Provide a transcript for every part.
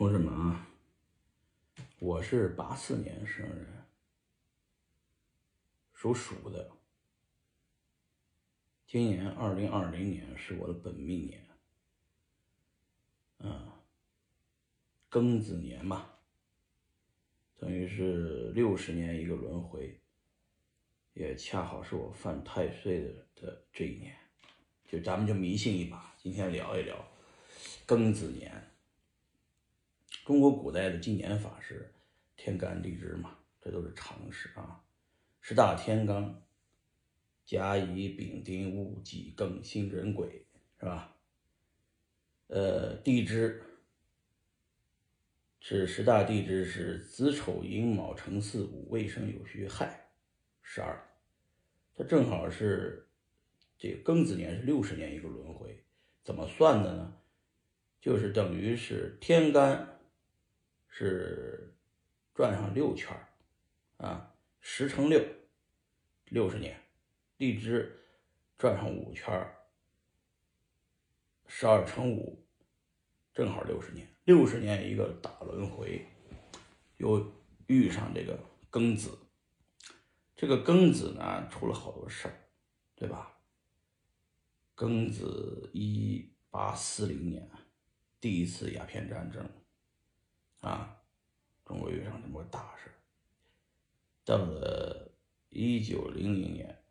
同志们啊，我是八四年生人，属鼠的。今年二零二零年是我的本命年，嗯，庚子年嘛，等于是六十年一个轮回，也恰好是我犯太岁的的这一年，就咱们就迷信一把，今天聊一聊庚子年。中国古代的纪年法是天干地支嘛，这都是常识啊。十大天干：甲乙丙丁戊己庚辛壬癸，是吧？呃，地支是十大地支是子丑寅卯辰巳午未申酉戌亥，十二。它正好是这个庚子年是六十年一个轮回，怎么算的呢？就是等于是天干。是转上六圈啊，十乘六，六十年；荔枝转上五圈十二乘五，正好六十年。六十年一个大轮回，又遇上这个庚子。这个庚子呢，出了好多事儿，对吧？庚子一八四零年，第一次鸦片战争。啊，中国遇上这么大事到了一九零零年，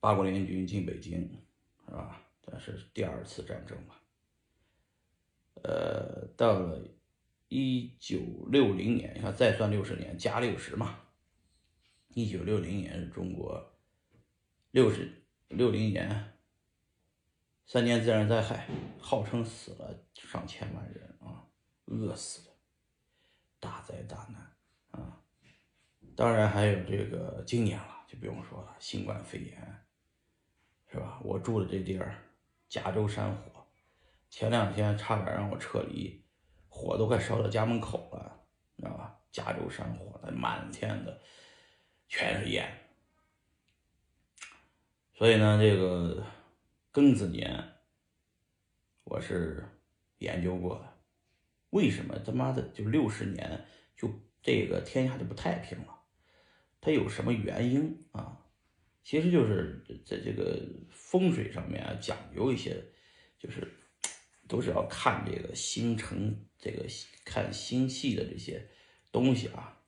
八国联军进北京，是吧？但是第二次战争嘛。呃，到了一九六零年，你看再算六十年，加六十嘛。一九六零年是中国六十六零年，三年自然灾害，号称死了上千万人。饿死的，大灾大难啊！当然还有这个今年了，就不用说了，新冠肺炎，是吧？我住的这地儿，加州山火，前两天差点让我撤离，火都快烧到家门口了，知道吧？加州山火，那满天的全是烟，所以呢，这个庚子年，我是研究过的。为什么他妈的就六十年就这个天下就不太平了？它有什么原因啊？其实就是在这个风水上面啊，讲究一些，就是都是要看这个星辰，这个看星系的这些东西啊。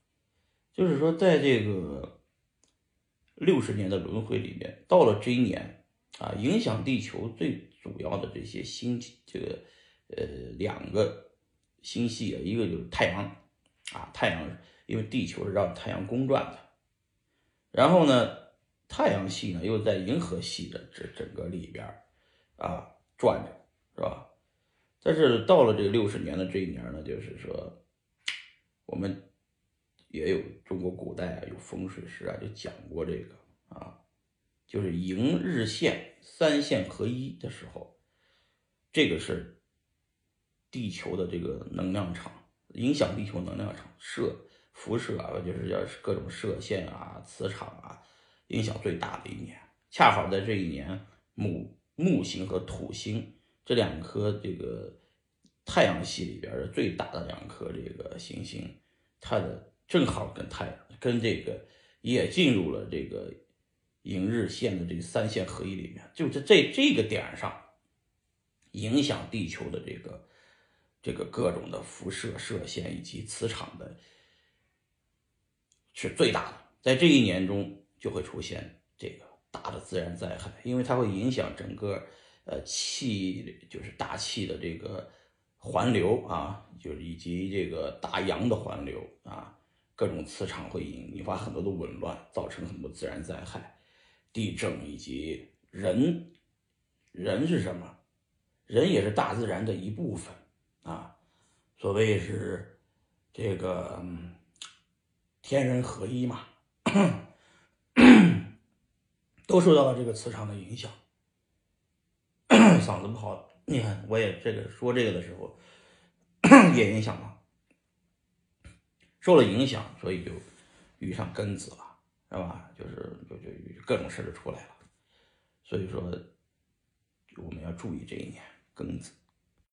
就是说，在这个六十年的轮回里面，到了这一年啊，影响地球最主要的这些星，这个呃两个。星系啊，一个就是太阳，啊，太阳，因为地球是绕太阳公转的，然后呢，太阳系呢又在银河系的这整个里边啊转着，是吧？但是到了这六十年的这一年呢，就是说，我们也有中国古代啊，有风水师啊，就讲过这个啊，就是迎日线三线合一的时候，这个是。地球的这个能量场影响地球能量场射辐射啊，就是要各种射线啊、磁场啊，影响最大的一年。恰好在这一年，木木星和土星这两颗这个太阳系里边的最大的两颗这个行星，它的正好跟太阳跟这个也进入了这个迎日线的这个三线合一里面，就是在这个点上影响地球的这个。这个各种的辐射射线以及磁场的，是最大的。在这一年中，就会出现这个大的自然灾害，因为它会影响整个呃气，就是大气的这个环流啊，就是以及这个大洋的环流啊，各种磁场会引引发很多的紊乱，造成很多自然灾害、地震以及人，人是什么？人也是大自然的一部分。啊，所谓是这个天人合一嘛，都受到了这个磁场的影响。嗓子不好，你看我也这个说这个的时候也影响了，受了影响，所以就遇上庚子了，是吧？就是就就各种事就出来了。所以说我们要注意这一年庚子。